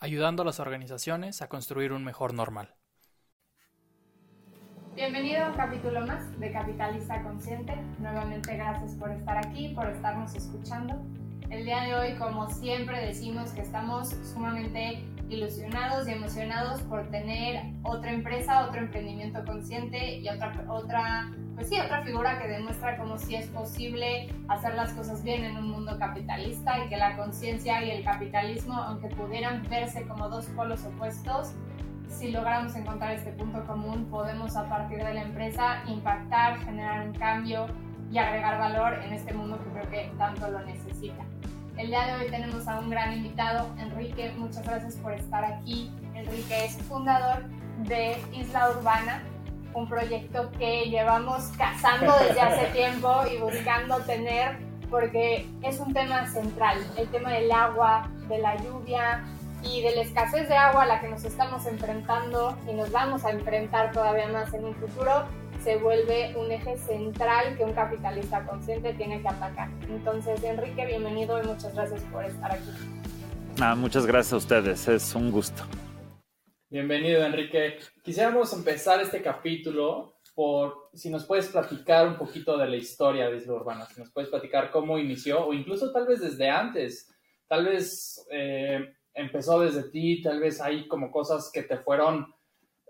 Ayudando a las organizaciones a construir un mejor normal. Bienvenido a un capítulo más de Capitalista Consciente. Nuevamente gracias por estar aquí, por estarnos escuchando. El día de hoy, como siempre, decimos que estamos sumamente ilusionados y emocionados por tener otra empresa, otro emprendimiento consciente y otra, otra, pues sí, otra figura que demuestra cómo sí es posible hacer las cosas bien en un mundo capitalista y que la conciencia y el capitalismo, aunque pudieran verse como dos polos opuestos, si logramos encontrar este punto común, podemos a partir de la empresa impactar, generar un cambio y agregar valor en este mundo que creo que tanto lo necesita. El día de hoy tenemos a un gran invitado, Enrique. Muchas gracias por estar aquí. Enrique es fundador de Isla Urbana, un proyecto que llevamos cazando desde hace tiempo y buscando tener porque es un tema central, el tema del agua, de la lluvia, y de la escasez de agua a la que nos estamos enfrentando y nos vamos a enfrentar todavía más en un futuro, se vuelve un eje central que un capitalista consciente tiene que atacar. Entonces, Enrique, bienvenido y muchas gracias por estar aquí. Ah, muchas gracias a ustedes, es un gusto. Bienvenido, Enrique. Quisiéramos empezar este capítulo por si nos puedes platicar un poquito de la historia de Isla Urbana, si nos puedes platicar cómo inició o incluso tal vez desde antes, tal vez eh, empezó desde ti, tal vez hay como cosas que te fueron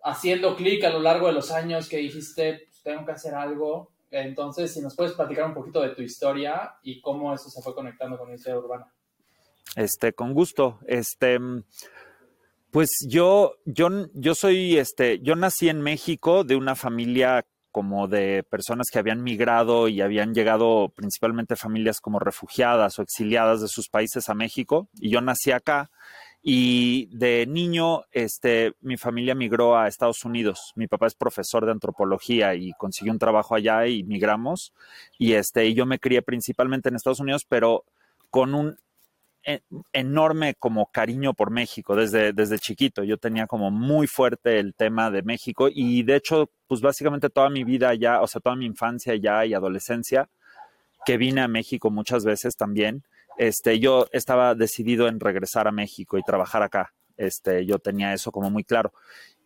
haciendo clic a lo largo de los años que dijiste, tengo que hacer algo. Entonces, si nos puedes platicar un poquito de tu historia y cómo eso se fue conectando con la historia urbana. Este, con gusto. Este, pues yo, yo, yo soy, este, yo nací en México de una familia como de personas que habían migrado y habían llegado principalmente familias como refugiadas o exiliadas de sus países a México. Y yo nací acá y de niño, este, mi familia migró a Estados Unidos. Mi papá es profesor de antropología y consiguió un trabajo allá y migramos. Y este, y yo me crié principalmente en Estados Unidos, pero con un e, enorme como cariño por México desde, desde chiquito. Yo tenía como muy fuerte el tema de México y de hecho, pues básicamente toda mi vida ya, o sea, toda mi infancia ya y adolescencia, que vine a México muchas veces también, este, yo estaba decidido en regresar a México y trabajar acá. Este, yo tenía eso como muy claro.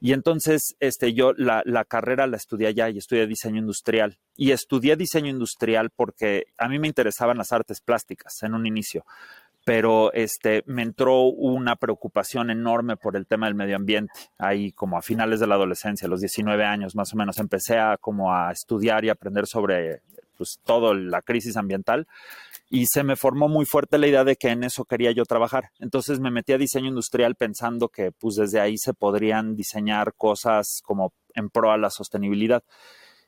Y entonces, este, yo la, la, carrera la estudié allá y estudié diseño industrial. Y estudié diseño industrial porque a mí me interesaban las artes plásticas en un inicio pero este, me entró una preocupación enorme por el tema del medio ambiente. Ahí como a finales de la adolescencia, a los 19 años más o menos, empecé a como a estudiar y aprender sobre pues todo la crisis ambiental y se me formó muy fuerte la idea de que en eso quería yo trabajar. Entonces me metí a diseño industrial pensando que pues desde ahí se podrían diseñar cosas como en pro a la sostenibilidad.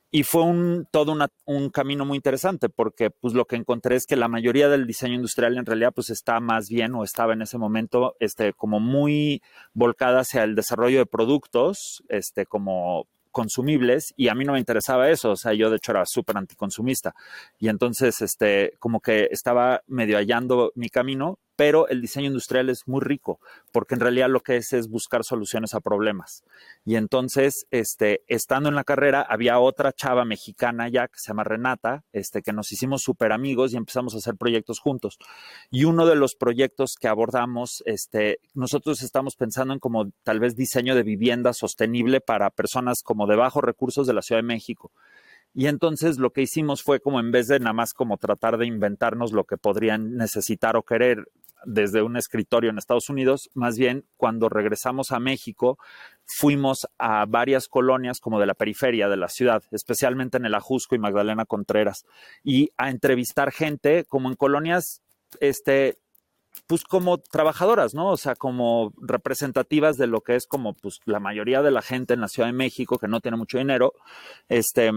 Y fue todo un camino muy interesante porque pues lo que encontré es que la mayoría del diseño industrial en realidad pues está más bien o estaba en ese momento este, como muy volcada hacia el desarrollo de productos este, como consumibles y a mí no me interesaba eso, o sea, yo de hecho era súper anticonsumista. Y entonces este como que estaba medio hallando mi camino, pero el diseño industrial es muy rico porque en realidad lo que es es buscar soluciones a problemas. Y entonces, este, estando en la carrera, había otra chava mexicana ya que se llama Renata, este, que nos hicimos súper amigos y empezamos a hacer proyectos juntos. Y uno de los proyectos que abordamos, este, nosotros estamos pensando en como tal vez diseño de vivienda sostenible para personas como de bajos recursos de la Ciudad de México. Y entonces lo que hicimos fue como en vez de nada más como tratar de inventarnos lo que podrían necesitar o querer desde un escritorio en Estados Unidos, más bien cuando regresamos a México fuimos a varias colonias como de la periferia de la ciudad, especialmente en el Ajusco y Magdalena Contreras, y a entrevistar gente como en colonias, este, pues como trabajadoras, ¿no? O sea, como representativas de lo que es como pues la mayoría de la gente en la Ciudad de México que no tiene mucho dinero, este,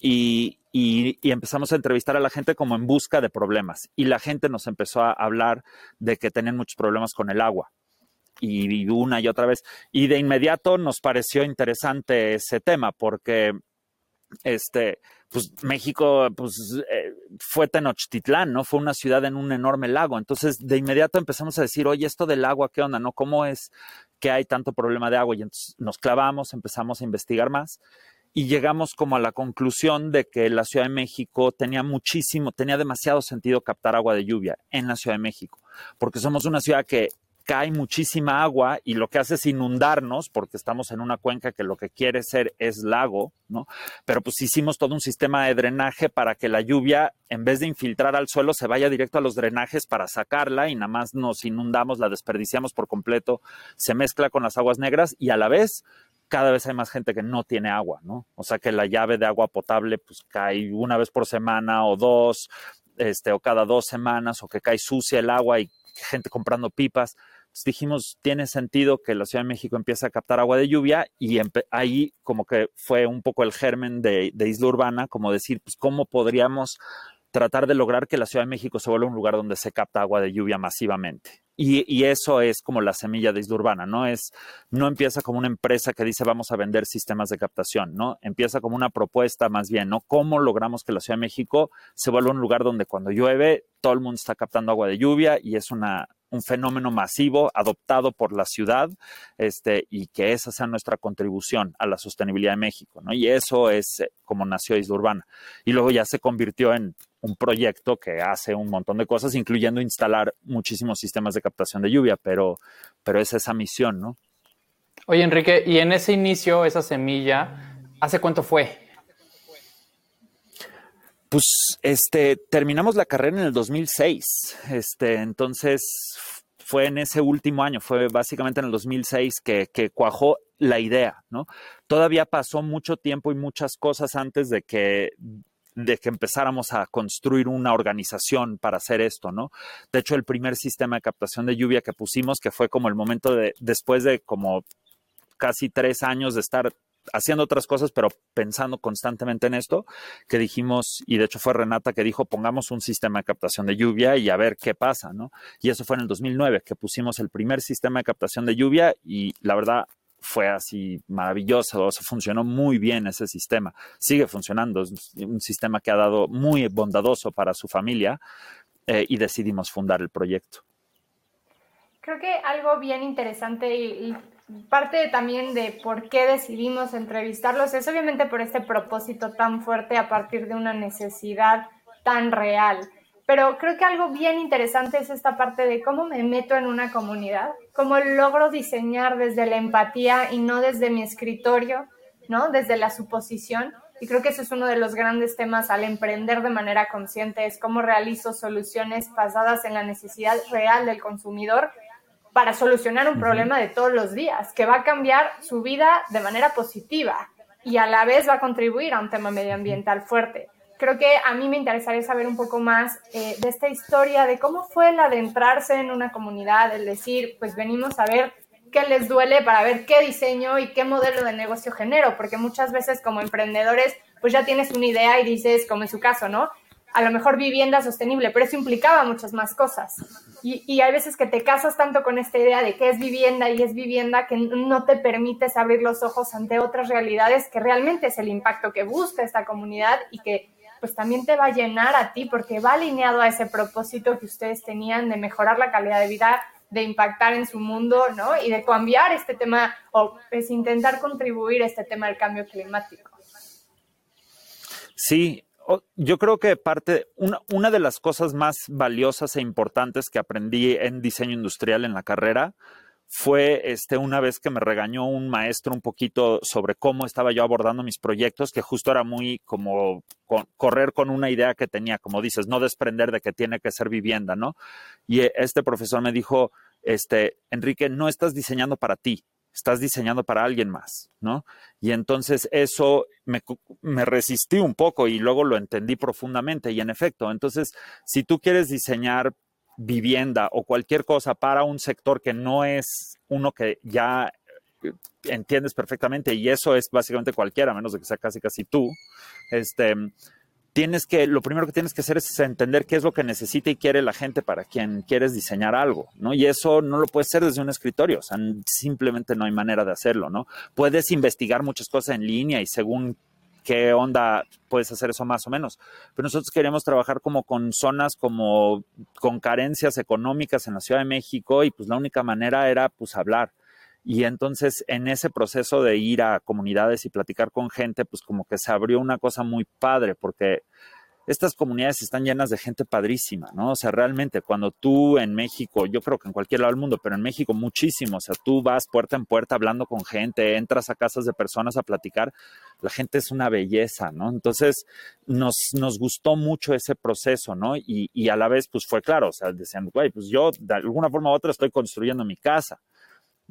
y, y, empezamos a entrevistar a la gente como en busca de problemas. Y la gente nos empezó a hablar de que tenían muchos problemas con el agua. y una y otra vez. Y de inmediato nos pareció interesante ese tema porque este, pues México pues, eh, fue Tenochtitlán, ¿no? Fue una ciudad en un enorme lago. Entonces, de inmediato empezamos a decir, oye, esto del agua, ¿qué onda? ¿No? ¿Cómo es que hay tanto problema de agua? Y entonces nos clavamos, empezamos a investigar más y llegamos como a la conclusión de que la Ciudad de México tenía muchísimo, tenía demasiado sentido captar agua de lluvia en la Ciudad de México, porque somos una ciudad que cae muchísima agua y lo que hace es inundarnos porque estamos en una cuenca que lo que quiere ser es lago, ¿no? Pero pues hicimos todo un sistema de drenaje para que la lluvia, en vez de infiltrar al suelo, se vaya directo a los drenajes para sacarla y nada más nos inundamos, la desperdiciamos por completo, se mezcla con las aguas negras y a la vez cada vez hay más gente que no tiene agua, ¿no? O sea que la llave de agua potable pues cae una vez por semana o dos, este, o cada dos semanas, o que cae sucia el agua y gente comprando pipas dijimos, tiene sentido que la Ciudad de México empiece a captar agua de lluvia y ahí como que fue un poco el germen de, Isla Urbana, como decir, pues cómo podríamos tratar de lograr que la Ciudad de México se vuelva un lugar donde se capta agua de lluvia masivamente. Y, eso es como la semilla de Isla Urbana, ¿no? Es, no empieza como una empresa que dice vamos a vender sistemas de captación, ¿no? Empieza como una propuesta más bien, ¿no? ¿Cómo logramos que la Ciudad de México se vuelva un lugar donde cuando llueve todo el mundo está captando agua de lluvia y es una, un fenómeno masivo adoptado por la ciudad este, y que esa sea nuestra contribución a la sostenibilidad de México. ¿no? Y eso es eh, como nació Isla Urbana. Y luego ya se convirtió en un proyecto que hace un montón de cosas, incluyendo instalar muchísimos sistemas de captación de lluvia, pero, pero es esa misión, ¿no? Oye, Enrique, y en ese inicio, esa semilla, ¿hace cuánto fue? Pues este, terminamos la carrera en el 2006. Este, entonces fue en ese último año, fue básicamente en el 2006 que, que cuajó la idea, ¿no? Todavía pasó mucho tiempo y muchas cosas antes de que de que empezáramos a construir una organización para hacer esto, ¿no? De hecho, el primer sistema de captación de lluvia que pusimos, que fue como el momento de, después de como casi tres años de estar haciendo otras cosas, pero pensando constantemente en esto, que dijimos, y de hecho fue Renata que dijo, pongamos un sistema de captación de lluvia y a ver qué pasa, ¿no? Y eso fue en el 2009, que pusimos el primer sistema de captación de lluvia y la verdad fue así maravilloso, o funcionó muy bien ese sistema, sigue funcionando, es un sistema que ha dado muy bondadoso para su familia eh, y decidimos fundar el proyecto. Creo que algo bien interesante y parte también de por qué decidimos entrevistarlos es obviamente por este propósito tan fuerte a partir de una necesidad tan real. Pero creo que algo bien interesante es esta parte de cómo me meto en una comunidad, cómo logro diseñar desde la empatía y no desde mi escritorio, ¿no? Desde la suposición. Y creo que ese es uno de los grandes temas al emprender de manera consciente, es cómo realizo soluciones basadas en la necesidad real del consumidor para solucionar un problema de todos los días, que va a cambiar su vida de manera positiva y a la vez va a contribuir a un tema medioambiental fuerte. Creo que a mí me interesaría saber un poco más eh, de esta historia, de cómo fue el adentrarse en una comunidad, el decir, pues venimos a ver qué les duele para ver qué diseño y qué modelo de negocio genero, porque muchas veces como emprendedores, pues ya tienes una idea y dices, como en su caso, ¿no? a lo mejor vivienda sostenible, pero eso implicaba muchas más cosas. Y, y, hay veces que te casas tanto con esta idea de qué es vivienda y es vivienda que no te permites abrir los ojos ante otras realidades que realmente es el impacto que busca esta comunidad y que pues también te va a llenar a ti porque va alineado a ese propósito que ustedes tenían de mejorar la calidad de vida, de impactar en su mundo, ¿no? Y de cambiar este tema o pues intentar contribuir a este tema del cambio climático. Sí, yo creo que parte, una, una, de las cosas más valiosas e importantes que aprendí en diseño industrial en la carrera fue este, una vez que me regañó un maestro un poquito sobre cómo estaba yo abordando mis proyectos, que justo era muy como correr con una idea que tenía, como dices, no desprender de que tiene que ser vivienda, ¿no? Y este profesor me dijo, este, Enrique, no estás diseñando para ti, estás diseñando para alguien más, ¿no? Y entonces eso me, resistí un poco y luego lo entendí profundamente y en efecto, entonces si tú quieres diseñar vivienda o cualquier cosa para un sector que no es uno que ya eh, entiendes perfectamente y eso es básicamente cualquiera, a menos de que sea casi casi tú, este, tienes que, lo primero que tienes que hacer es entender qué es lo que necesita y quiere la gente para quien quieres diseñar algo, ¿no? Y eso no lo puedes hacer desde un escritorio, o sea, simplemente no hay manera de hacerlo, ¿no? Puedes investigar muchas cosas en línea y según qué onda puedes hacer eso más o menos. Pero nosotros queríamos trabajar como con zonas como con carencias económicas en la Ciudad de México y pues la única manera era pues hablar. Y entonces en ese proceso de ir a comunidades y platicar con gente, pues como que se abrió una cosa muy padre, porque estas comunidades están llenas de gente padrísima, ¿no? O sea, realmente cuando tú en México, yo creo que en cualquier lado del mundo, pero en México muchísimo, o sea, tú vas puerta en puerta hablando con gente, entras a casas de personas a platicar, la gente es una belleza, ¿no? Entonces nos, nos gustó mucho ese proceso, ¿no? Y, y a la vez, pues fue claro, o sea, decían, güey, pues yo de alguna forma u otra estoy construyendo mi casa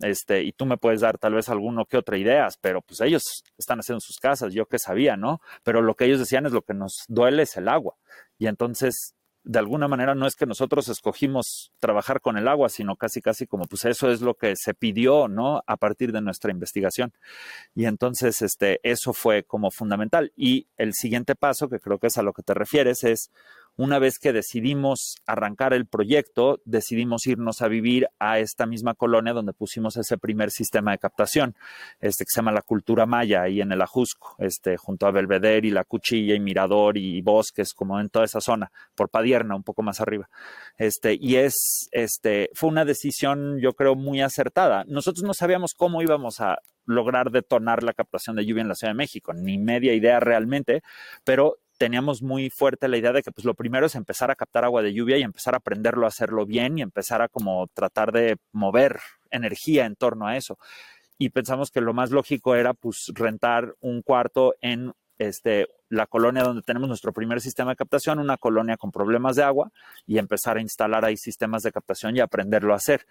este, y tú me puedes dar tal vez alguno que otra ideas, pero pues ellos están haciendo sus casas, yo que sabía, ¿no? Pero lo que ellos decían es lo que nos duele es el agua. Y entonces, de alguna manera, no es que nosotros escogimos trabajar con el agua, sino casi, casi como, pues eso es lo que se pidió, ¿no? A partir de nuestra investigación. Y entonces, este, eso fue como fundamental. Y el siguiente paso, que creo que es a lo que te refieres, es una vez que decidimos arrancar el proyecto, decidimos irnos a vivir a esta misma colonia donde pusimos ese primer sistema de captación, este que se llama la cultura maya, ahí en el Ajusco, este, junto a Belvedere y La Cuchilla y Mirador y Bosques, como en toda esa zona, por Padierna, un poco más arriba. Este, y es, este, fue una decisión, yo creo, muy acertada. Nosotros no sabíamos cómo íbamos a lograr detonar la captación de lluvia en la Ciudad de México, ni media idea realmente, pero teníamos muy fuerte la idea de que pues lo primero es empezar a captar agua de lluvia y empezar a aprenderlo a hacerlo bien y empezar a como tratar de mover energía en torno a eso. Y pensamos que lo más lógico era pues rentar un cuarto en este, la colonia donde tenemos nuestro primer sistema de captación, una colonia con problemas de agua y empezar a instalar ahí sistemas de captación y aprenderlo a hacer.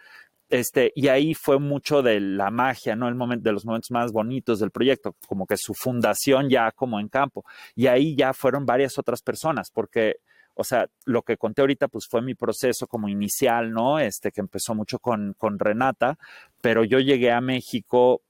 Este, y ahí fue mucho de la magia, ¿no? El momento, de los momentos más bonitos del proyecto, como que su fundación ya como en campo. Y ahí ya fueron varias otras personas, porque, o sea, lo que conté ahorita, pues fue mi proceso como inicial, ¿no? Este, que empezó mucho con, con Renata, pero yo llegué a México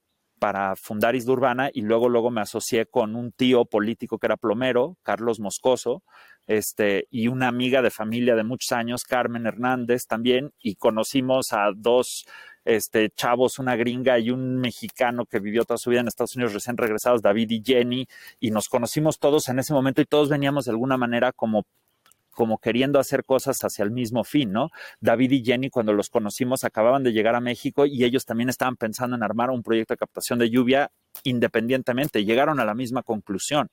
para fundar Isla Urbana y luego, luego me asocié con un tío político que era plomero, Carlos Moscoso, este, y una amiga de familia de muchos años, Carmen Hernández también, y conocimos a dos este, chavos, una gringa y un mexicano que vivió toda su vida en Estados Unidos recién regresados, David y Jenny, y nos conocimos todos en ese momento y todos veníamos de alguna manera como como queriendo hacer cosas hacia el mismo fin, ¿no? David y Jenny, cuando los conocimos, acababan de llegar a México y ellos también estaban pensando en armar un proyecto de captación de lluvia independientemente, llegaron a la misma conclusión.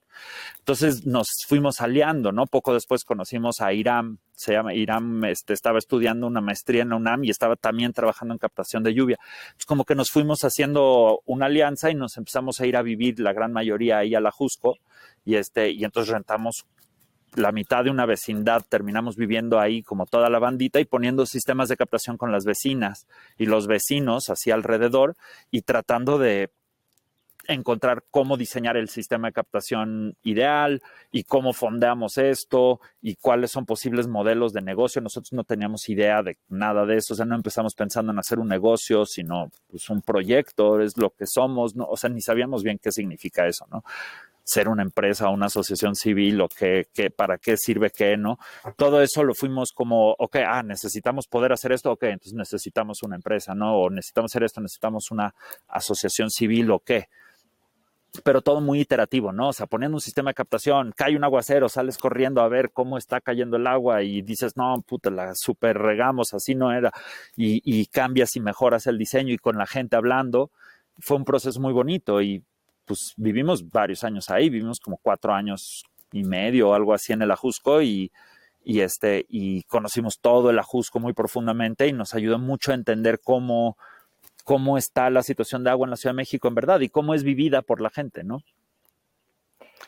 Entonces nos fuimos aliando, ¿no? Poco después conocimos a Iram, se llama Iram, este, estaba estudiando una maestría en la UNAM y estaba también trabajando en captación de lluvia. Es como que nos fuimos haciendo una alianza y nos empezamos a ir a vivir la gran mayoría ahí a la Jusco y este y entonces rentamos la mitad de una vecindad terminamos viviendo ahí como toda la bandita y poniendo sistemas de captación con las vecinas y los vecinos así alrededor y tratando de encontrar cómo diseñar el sistema de captación ideal y cómo fondeamos esto y cuáles son posibles modelos de negocio. Nosotros no teníamos idea de nada de eso, o sea, no empezamos pensando en hacer un negocio, sino pues un proyecto, es lo que somos, ¿no? o sea, ni sabíamos bien qué significa eso, ¿no? Ser una empresa, una asociación civil o qué, qué, para qué sirve qué, ¿no? Todo eso lo fuimos como, ok, ah, necesitamos poder hacer esto, ok, entonces necesitamos una empresa, ¿no? O necesitamos hacer esto, necesitamos una asociación civil o qué. Pero todo muy iterativo, ¿no? O sea, poniendo un sistema de captación, cae un aguacero, sales corriendo a ver cómo está cayendo el agua y dices, no, puta, la super regamos, así no era. Y, y cambias y mejoras el diseño y con la gente hablando. Fue un proceso muy bonito y pues vivimos varios años ahí, vivimos como cuatro años y medio o algo así en el Ajusco y, este, y conocimos todo el Ajusco muy profundamente y nos ayudó mucho a entender cómo, cómo está la situación de agua en la Ciudad de México en verdad y cómo es vivida por la gente, ¿no?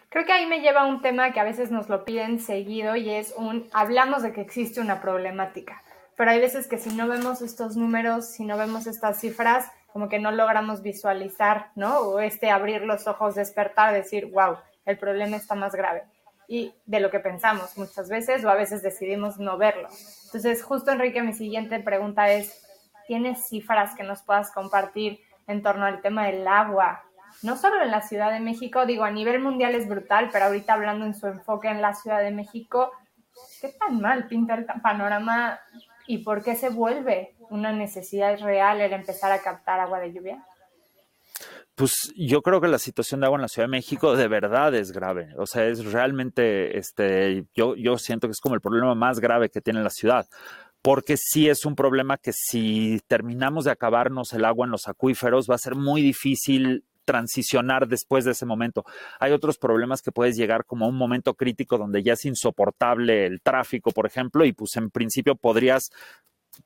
Creo que ahí me lleva a un tema que a veces nos lo piden seguido y es un, hablamos de que existe una problemática, pero hay veces que si no vemos estos números, si no vemos estas cifras, como que no logramos visualizar, ¿no? O este abrir los ojos, despertar, decir, wow, el problema está más grave. Y de lo que pensamos muchas veces, o a veces decidimos no verlo. Entonces, justo Enrique, mi siguiente pregunta es, ¿tienes cifras que nos puedas compartir en torno al tema del agua no solo en la Ciudad de México, digo, a nivel mundial es brutal, pero ahorita hablando en su enfoque en la Ciudad de México, ¿qué tan mal pinta el panorama y por qué se vuelve una necesidad real el empezar a captar agua de lluvia? Pues yo creo que la situación de agua en la Ciudad de México de verdad es grave. O sea, es realmente, este, yo, yo siento que es como el problema más grave que tiene la ciudad. Porque sí es un problema que si terminamos de acabarnos el agua en los acuíferos, va a ser muy difícil transicionar después de ese momento. Hay otros problemas que puedes llegar como a un momento crítico donde ya es insoportable el tráfico, por ejemplo, y pues en principio podrías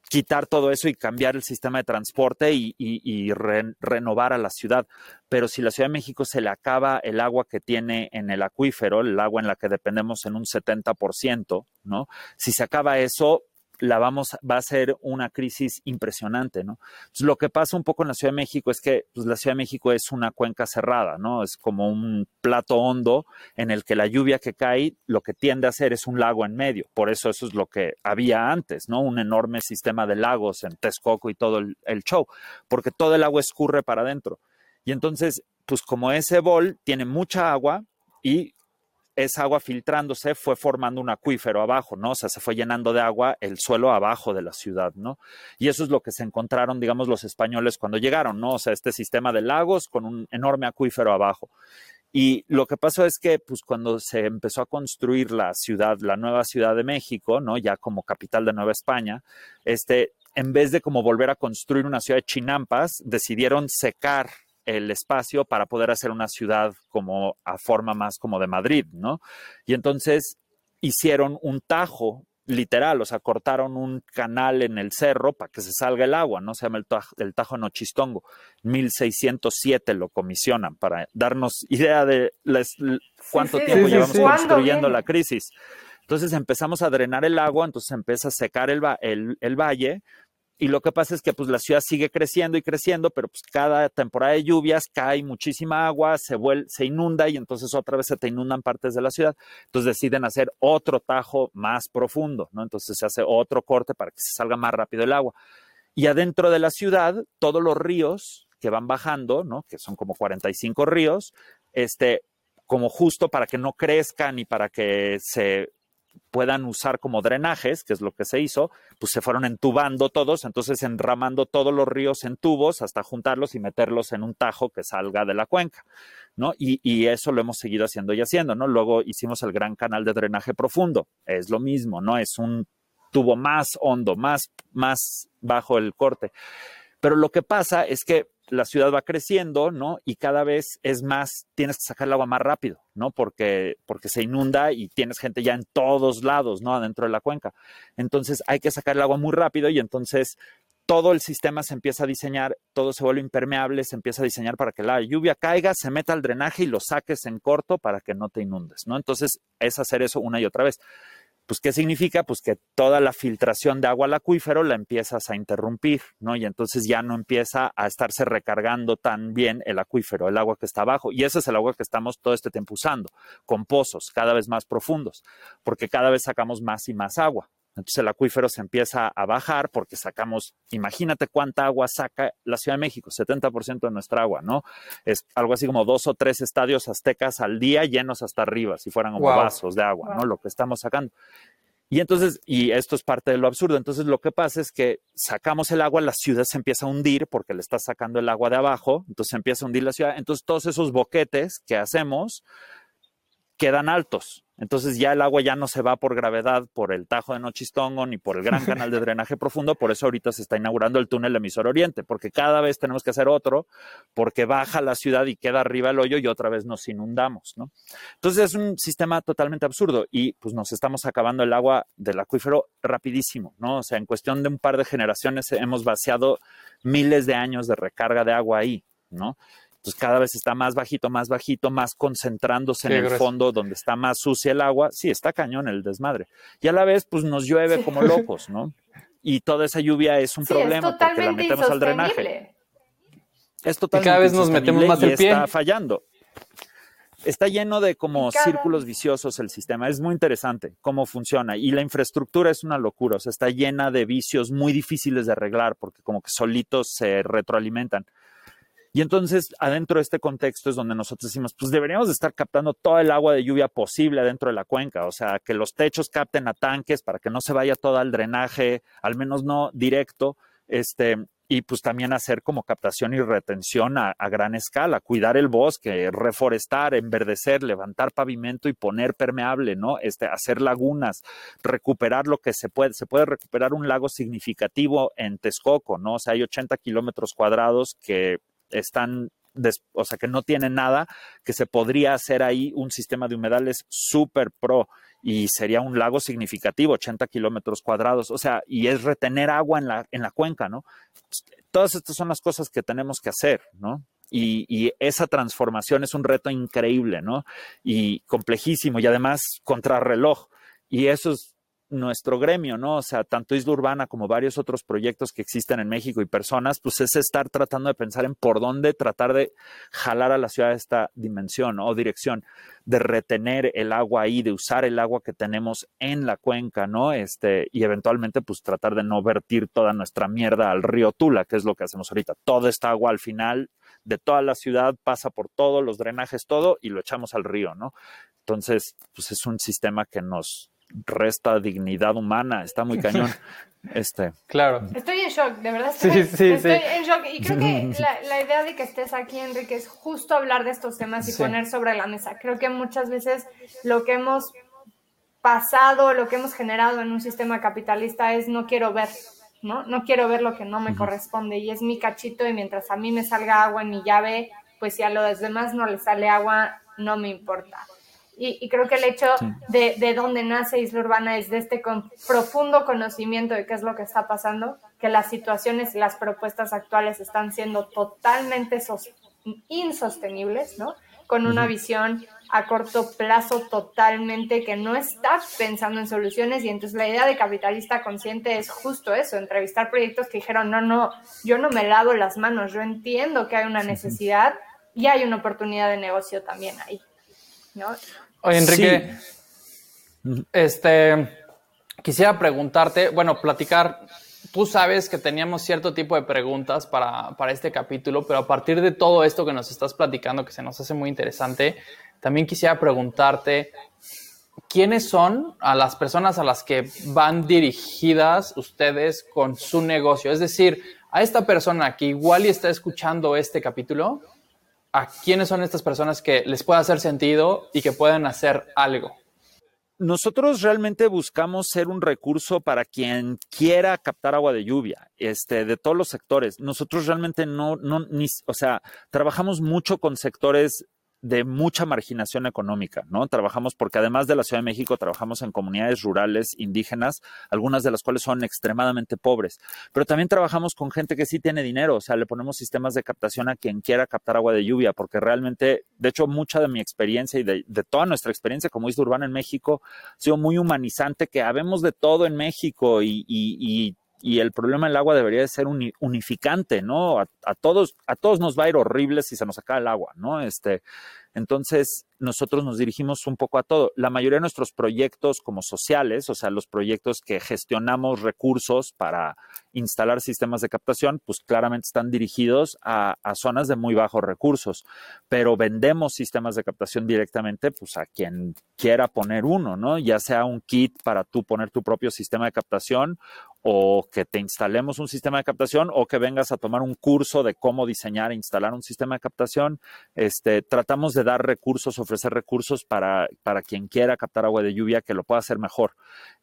quitar todo eso y cambiar el sistema de transporte y, renovar a la ciudad. Pero si la Ciudad de México se le acaba el agua que tiene en el acuífero, el agua en la que dependemos en un 70%, ¿no? Si se acaba eso, la vamos, va a ser una crisis impresionante, ¿no? lo que pasa un poco en la Ciudad de México es que pues, la Ciudad de México es una cuenca cerrada, ¿no? Es como un plato hondo en el que la lluvia que cae lo que tiende a hacer es un lago en medio. Por eso eso es lo que había antes, ¿no? Un enorme sistema de lagos en Texcoco y todo el, el show, porque todo el agua escurre para adentro. Y entonces, pues como ese bol tiene mucha agua y esa agua filtrándose fue formando un acuífero abajo, ¿no? O sea, se fue llenando de agua el suelo abajo de la ciudad, ¿no? Y eso es lo que se encontraron, digamos, los españoles cuando llegaron, ¿no? O sea, este sistema de lagos con un enorme acuífero abajo. Y lo que pasó es que, pues, cuando se empezó a construir la ciudad, la nueva Ciudad de México, ¿no? Ya como capital de Nueva España, este, en vez de como volver a construir una ciudad de chinampas, decidieron secar el espacio para poder hacer una ciudad como a forma más como de Madrid, ¿no? Y entonces hicieron un tajo literal, o sea, cortaron un canal en el cerro para que se salga el agua, ¿no? Se llama el, tajo, el tajo Nochistongo. 1607 lo comisionan para darnos idea de cuánto tiempo llevamos construyendo la crisis. Entonces empezamos a drenar el agua, entonces empieza a secar el, el, el valle, y lo que pasa es que pues la ciudad sigue creciendo y creciendo, pero pues cada temporada de lluvias cae muchísima agua, se, vuelve, se inunda y entonces otra vez se te inundan partes de la ciudad. Entonces deciden hacer otro tajo más profundo, ¿no? Entonces se hace otro corte para que se salga más rápido el agua. Y adentro de la ciudad, todos los ríos que van bajando, ¿no? Que son como 45 ríos, este, como justo para que no crezcan y para que se puedan usar como drenajes, que es lo que se hizo, pues se fueron entubando todos, entonces enramando todos los ríos en tubos hasta juntarlos y meterlos en un tajo que salga de la cuenca, ¿no? Y, y, eso lo hemos seguido haciendo y haciendo, ¿no? Luego hicimos el gran canal de drenaje profundo, es lo mismo, ¿no? Es un tubo más hondo, más, más bajo el corte. Pero lo que pasa es que la ciudad va creciendo, ¿no? Y cada vez es más, tienes que sacar el agua más rápido, ¿no? Porque, porque se inunda y tienes gente ya en todos lados, ¿no? Adentro de la cuenca. Entonces hay que sacar el agua muy rápido y entonces todo el sistema se empieza a diseñar, todo se vuelve impermeable, se empieza a diseñar para que la lluvia caiga, se meta al drenaje y lo saques en corto para que no te inundes, ¿no? Entonces es hacer eso una y otra vez. Pues, ¿qué significa? Pues que toda la filtración de agua al acuífero la empiezas a interrumpir, ¿no? Y entonces ya no empieza a estarse recargando tan bien el acuífero, el agua que está abajo. Y ese es el agua que estamos todo este tiempo usando, con pozos cada vez más profundos, porque cada vez sacamos más y más agua. Entonces el acuífero se empieza a bajar porque sacamos, imagínate cuánta agua saca la Ciudad de México, 70% de nuestra agua, ¿no? Es algo así como dos o tres estadios aztecas al día llenos hasta arriba, si fueran como vasos de agua, ¿no? Lo que estamos sacando. Y entonces, y esto es parte de lo absurdo, entonces lo que pasa es que sacamos el agua, la ciudad se empieza a hundir porque le está sacando el agua de abajo, entonces se empieza a hundir la ciudad, entonces todos esos boquetes que hacemos quedan altos. Entonces ya el agua ya no se va por gravedad por el Tajo de Nochistongo ni por el gran canal de drenaje profundo, por eso ahorita se está inaugurando el túnel emisor oriente, porque cada vez tenemos que hacer otro, porque baja la ciudad y queda arriba el hoyo y otra vez nos inundamos, ¿no? Entonces es un sistema totalmente absurdo y pues nos estamos acabando el agua del acuífero rapidísimo, ¿no? O sea, en cuestión de un par de generaciones hemos vaciado miles de años de recarga de agua ahí, ¿no? Pues cada vez está más bajito, más bajito, más concentrándose en el fondo donde está más sucia el agua. Sí, está cañón el desmadre. Y a la vez, pues nos llueve como locos, ¿no? Y toda esa lluvia es un problema porque la metemos al drenaje. Es totalmente y cada vez nos metemos más el pie. Está fallando. Está lleno de como círculos viciosos el sistema. Es muy interesante cómo funciona. Y la infraestructura es una locura. O sea, está llena de vicios muy difíciles de arreglar porque como que solitos se retroalimentan. Y entonces, adentro de este contexto es donde nosotros decimos, pues deberíamos de estar captando toda el agua de lluvia posible adentro de la cuenca, o sea, que los techos capten a tanques para que no se vaya todo al drenaje, al menos no directo, este, y pues también hacer como captación y retención a, gran escala, cuidar el bosque, reforestar, enverdecer, levantar pavimento y poner permeable, ¿no? Este, hacer lagunas, recuperar lo que se puede, se puede recuperar un lago significativo en Texcoco, ¿no? O sea, hay 80 kilómetros cuadrados que están o sea, que no tienen nada, que se podría hacer ahí un sistema de humedales súper pro y sería un lago significativo, 80 kilómetros cuadrados, o sea, y es retener agua en la, en la cuenca, ¿no? Todas estas son las cosas que tenemos que hacer, ¿no? Y, y, esa transformación es un reto increíble, ¿no? Y complejísimo y además contrarreloj. Y eso es nuestro gremio, ¿no? O sea, tanto Isla Urbana como varios otros proyectos que existen en México y personas, pues es estar tratando de pensar en por dónde tratar de jalar a la ciudad esta dimensión o dirección, de retener el agua ahí, de usar el agua que tenemos en la cuenca, ¿no? Este, y eventualmente, pues tratar de no vertir toda nuestra mierda al río Tula, que es lo que hacemos ahorita. Toda esta agua al final de toda la ciudad pasa por todos los drenajes, todo, y lo echamos al río, ¿no? Entonces, pues es un sistema que nos, resta dignidad humana, está muy cañón. Este. Claro. Estoy en shock, de verdad. Estoy, en shock. Y creo que la, idea de que estés aquí, Enrique, es justo hablar de estos temas y poner sobre la mesa. Creo que muchas veces lo que hemos pasado, lo que hemos generado en un sistema capitalista es no quiero ver, ¿no? No quiero ver lo que no me corresponde y es mi cachito y mientras a mí me salga agua en mi llave, pues si a los demás no les sale agua, no me importa. Y, creo que el hecho de, de dónde nace Isla Urbana es de este profundo conocimiento de qué es lo que está pasando, que las situaciones y las propuestas actuales están siendo totalmente insostenibles, ¿no? Con una visión a corto plazo totalmente que no está pensando en soluciones y entonces la idea de capitalista consciente es justo eso, entrevistar proyectos que dijeron, no, no, yo no me lavo las manos, yo entiendo que hay una necesidad y hay una oportunidad de negocio también ahí. ¿no? Oye, Enrique, este, quisiera preguntarte, bueno, platicar, tú sabes que teníamos cierto tipo de preguntas para, para, este capítulo, pero a partir de todo esto que nos estás platicando, que se nos hace muy interesante, también quisiera preguntarte, ¿quiénes son a las personas a las que van dirigidas ustedes con su negocio? Es decir, a esta persona que igual y está escuchando este capítulo, a quiénes son estas personas que les pueda hacer sentido y que puedan hacer algo. Nosotros realmente buscamos ser un recurso para quien quiera captar agua de lluvia, este, de todos los sectores. Nosotros realmente no, no, o sea, trabajamos mucho con sectores de mucha marginación económica, ¿no? Trabajamos porque además de la Ciudad de México, trabajamos en comunidades rurales indígenas, algunas de las cuales son extremadamente pobres, pero también trabajamos con gente que sí tiene dinero, o sea, le ponemos sistemas de captación a quien quiera captar agua de lluvia, porque realmente, de hecho, mucha de mi experiencia y de, toda nuestra experiencia como isla urbana en México ha sido muy humanizante, que habemos de todo en México y, y, y el problema del agua debería de ser unificante, ¿no? A, a, todos, a todos nos va a ir horrible si se nos acaba el agua, ¿no? Este, entonces, nosotros nos dirigimos un poco a todo. La mayoría de nuestros proyectos como sociales, o sea, los proyectos que gestionamos recursos para instalar sistemas de captación, pues claramente están dirigidos a, zonas de muy bajos recursos, pero vendemos sistemas de captación directamente pues a quien quiera poner uno, ¿no? Ya sea un kit para tú poner tu propio sistema de captación o que te instalemos un sistema de captación o que vengas a tomar un curso de cómo diseñar e instalar un sistema de captación. Este, tratamos de dar recursos, ofrecer recursos para, para quien quiera captar agua de lluvia que lo pueda hacer mejor.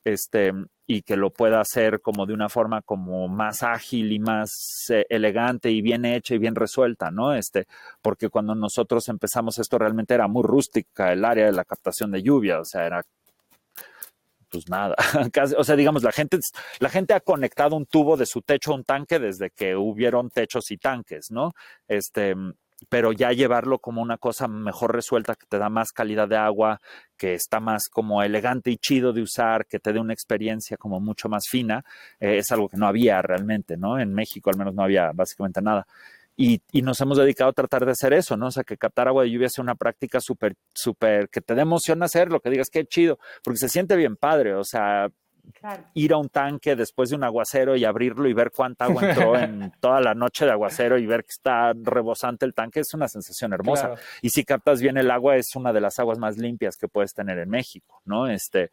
Este, y que lo pueda hacer como de una forma como más ágil y más eh, elegante y bien hecha y bien resuelta, ¿no? Este, porque cuando nosotros empezamos esto realmente era muy rústica el área de la captación de lluvia, o sea, era pues nada, o sea, digamos, la gente, la gente ha conectado un tubo de su techo a un tanque desde que hubieron techos y tanques, ¿no? Este, pero ya llevarlo como una cosa mejor resuelta, que te da más calidad de agua, que está más como elegante y chido de usar, que te dé una experiencia como mucho más fina, eh, es algo que no había realmente, ¿no? En México al menos no había básicamente nada. Y, y, nos hemos dedicado a tratar de hacer eso, ¿no? O sea, que captar agua de lluvia sea una práctica súper, súper, que te dé emoción hacerlo, que digas qué chido, porque se siente bien padre, o sea, ir a un tanque después de un aguacero y abrirlo y ver cuánta agua entró en toda la noche de aguacero y ver que está rebosante el tanque es una sensación hermosa. Y si captas bien el agua, es una de las aguas más limpias que puedes tener en México, ¿no? Este,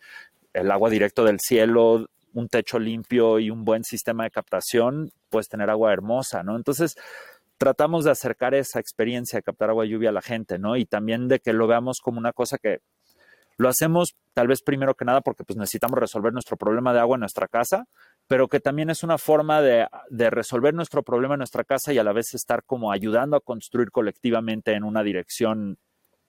el agua directo del cielo, un techo limpio y un buen sistema de captación, puedes tener agua hermosa, ¿no? Entonces, tratamos de acercar esa experiencia de captar agua lluvia a la gente, ¿no? Y también de que lo veamos como una cosa que lo hacemos tal vez primero que nada porque pues necesitamos resolver nuestro problema de agua en nuestra casa, pero que también es una forma de, de, resolver nuestro problema en nuestra casa y a la vez estar como ayudando a construir colectivamente en una dirección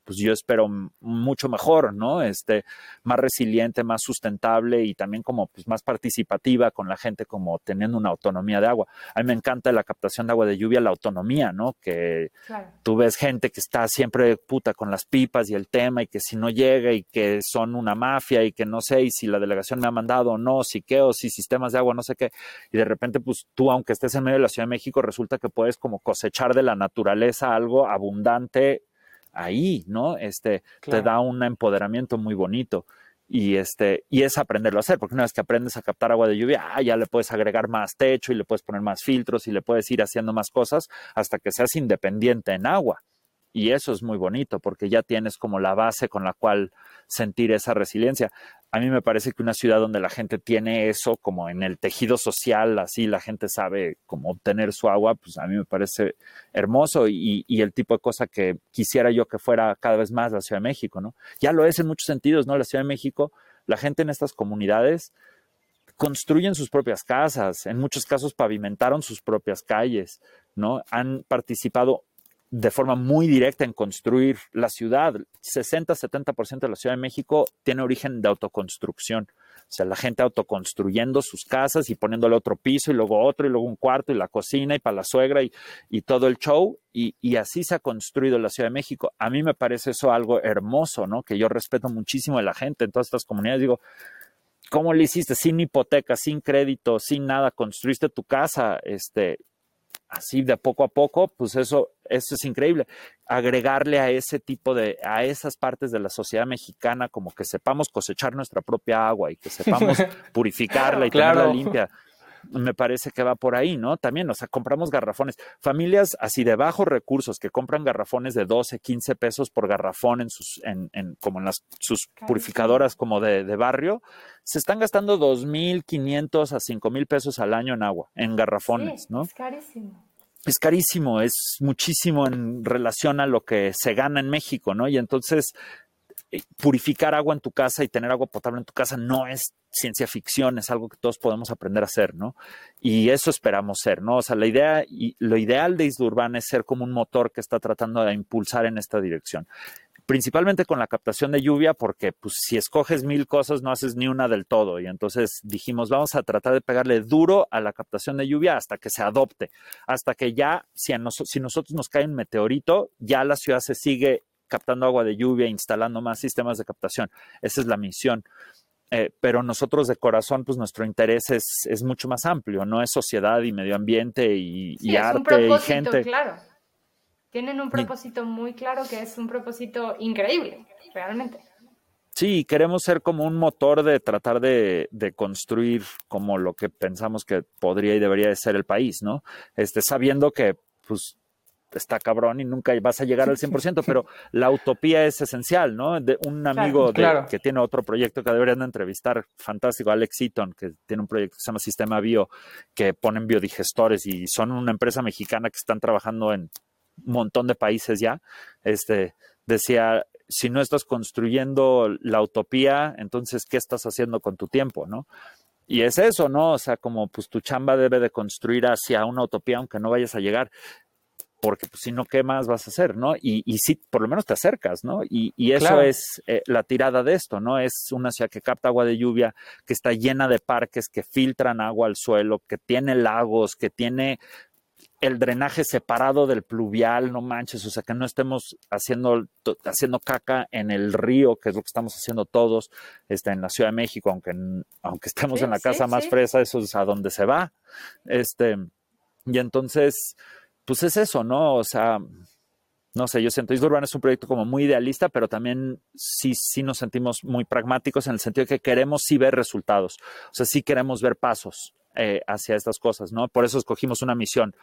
pues yo espero mucho mejor, ¿no? Este, más resiliente, más sustentable y también como pues, más participativa con la gente, como teniendo una autonomía de agua. A mí me encanta la captación de agua de lluvia, la autonomía, ¿no? Que tú ves gente que está siempre puta con las pipas y el tema y que si no llega y que son una mafia y que no sé y si la delegación me ha mandado o no, si qué o si sistemas de agua, no sé qué. Y de repente, pues tú, aunque estés en medio de la Ciudad de México, resulta que puedes como cosechar de la naturaleza algo abundante ahí, ¿no? Este te da un empoderamiento muy bonito. Y, este, y es aprenderlo a hacer, porque una vez que aprendes a captar agua de lluvia, ah, ya le puedes agregar más techo y le puedes poner más filtros y le puedes ir haciendo más cosas hasta que seas independiente en agua. Y eso es muy bonito porque ya tienes como la base con la cual sentir esa resiliencia. A mí me parece que una ciudad donde la gente tiene eso como en el tejido social, así la gente sabe cómo obtener su agua, pues a mí me parece hermoso y, y, el tipo de cosa que quisiera yo que fuera cada vez más la Ciudad de México, ¿no? Ya lo es en muchos sentidos, ¿no? La Ciudad de México, la gente en estas comunidades construyen sus propias casas, en muchos casos pavimentaron sus propias calles, ¿no? Han participado de forma muy directa en construir la ciudad. 60-70% de la Ciudad de México tiene origen de autoconstrucción. O sea, la gente autoconstruyendo sus casas y poniéndole otro piso y luego otro y luego un cuarto y la cocina y para la suegra y, y todo el show. Y, y, así se ha construido la Ciudad de México. A mí me parece eso algo hermoso, ¿no? Que yo respeto muchísimo de la gente en todas estas comunidades. Digo, ¿cómo le hiciste? Sin hipoteca, sin crédito, sin nada, construiste tu casa, este, así de poco a poco, pues eso, eso es increíble. Agregarle a ese tipo de, a esas partes de la sociedad mexicana, como que sepamos cosechar nuestra propia agua y que sepamos purificarla y tenerla limpia me parece que va por ahí, ¿no? También, o sea, compramos garrafones. Familias así de bajos recursos que compran garrafones de 12, 15 pesos por garrafón en sus, en, en como en las, sus purificadoras como de, de, barrio, se están gastando 2.500 a 5.000 pesos al año en agua, en garrafones, ¿no? Es carísimo. Es carísimo, es muchísimo en relación a lo que se gana en México, ¿no? Y entonces purificar agua en tu casa y tener agua potable en tu casa no es ciencia ficción, es algo que todos podemos aprender a hacer, ¿no? Y eso esperamos ser, ¿no? O sea, la idea y lo ideal de Isla Urbana es ser como un motor que está tratando de impulsar en esta dirección. Principalmente con la captación de lluvia, porque pues si escoges mil cosas no haces ni una del todo. Y entonces dijimos, vamos a tratar de pegarle duro a la captación de lluvia hasta que se adopte, hasta que ya, si, a si nosotros nos cae un meteorito, ya la ciudad se sigue captando agua de lluvia, instalando más sistemas de captación. Esa es la misión. Eh, pero nosotros de corazón, pues nuestro interés es, es, mucho más amplio, no es sociedad y medio ambiente y, y arte y gente. Claro. Tienen un propósito muy claro que es un propósito increíble, realmente. Sí, queremos ser como un motor de tratar de, de, construir como lo que pensamos que podría y debería de ser el país, ¿no? Este, sabiendo que pues está cabrón y nunca vas a llegar al 100%, pero la utopía es esencial, ¿no? De un amigo que tiene otro proyecto que deberían de entrevistar, fantástico, Alex Eaton, que tiene un proyecto que se llama Sistema Bio, que ponen biodigestores y son una empresa mexicana que están trabajando en un montón de países ya. Este, decía, si no estás construyendo la utopía, entonces, ¿qué estás haciendo con tu tiempo, no? Y es eso, ¿no? O sea, como pues tu chamba debe de construir hacia una utopía, aunque no vayas a llegar porque pues, si no, ¿qué más vas a hacer? ¿no? Y, y sí, por lo menos te acercas, ¿no? Y, y eso es eh, la tirada de esto, ¿no? Es una ciudad que capta agua de lluvia, que está llena de parques, que filtran agua al suelo, que tiene lagos, que tiene el drenaje separado del pluvial, no manches, o sea, que no estemos haciendo, haciendo caca en el río, que es lo que estamos haciendo todos este, en la Ciudad de México, aunque, aunque estemos en la casa más fresa, eso es a donde se va. Este, y entonces, pues es eso, ¿no? O sea, no sé, yo siento, Isla Urbana es un proyecto como muy idealista, pero también sí, sí nos sentimos muy pragmáticos en el sentido de que queremos sí ver resultados, o sea, sí queremos ver pasos eh, hacia estas cosas, ¿no? Por eso escogimos una misión,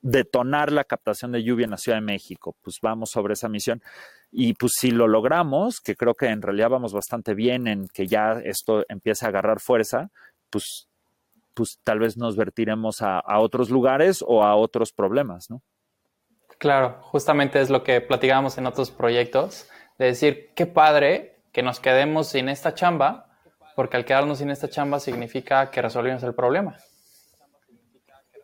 detonar la captación de lluvia en la Ciudad de México. Pues vamos sobre esa misión. Y pues si lo logramos, que creo que en realidad vamos bastante bien en que ya esto empiece a agarrar fuerza, pues, pues tal vez nos vertiremos a, a otros lugares o a otros problemas, ¿no? Claro, justamente es lo que platicábamos en otros proyectos, de decir, qué padre que nos quedemos sin esta chamba, porque al quedarnos sin esta chamba significa que resolvimos el problema.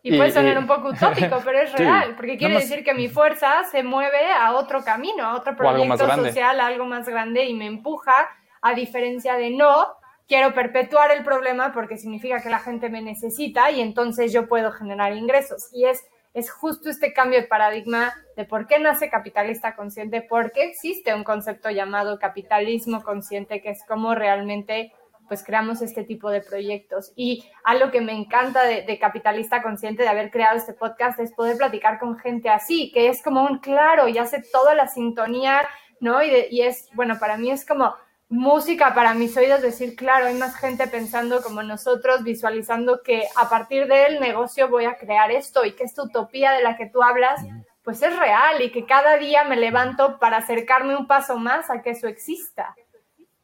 Y, puede sonar un poco utópico, pero es real, porque quiere decir que mi fuerza se mueve a otro camino, a otro proyecto social, a algo más grande y me empuja, a diferencia de no, quiero perpetuar el problema porque significa que la gente me necesita y entonces yo puedo generar ingresos. Y es, es justo este cambio de paradigma de por qué nace capitalista consciente, porque existe un concepto llamado capitalismo consciente, que es como realmente pues creamos este tipo de proyectos. Y algo que me encanta de, Capitalista Consciente, de haber creado este podcast, es poder platicar con gente así, que es como un claro y hace toda la sintonía, ¿no? Y, y es, bueno, para mí es como música para mis oídos, decir, claro, hay más gente pensando como nosotros, visualizando que a partir del negocio voy a crear esto y que esta utopía de la que tú hablas, pues es real y que cada día me levanto para acercarme un paso más a que eso exista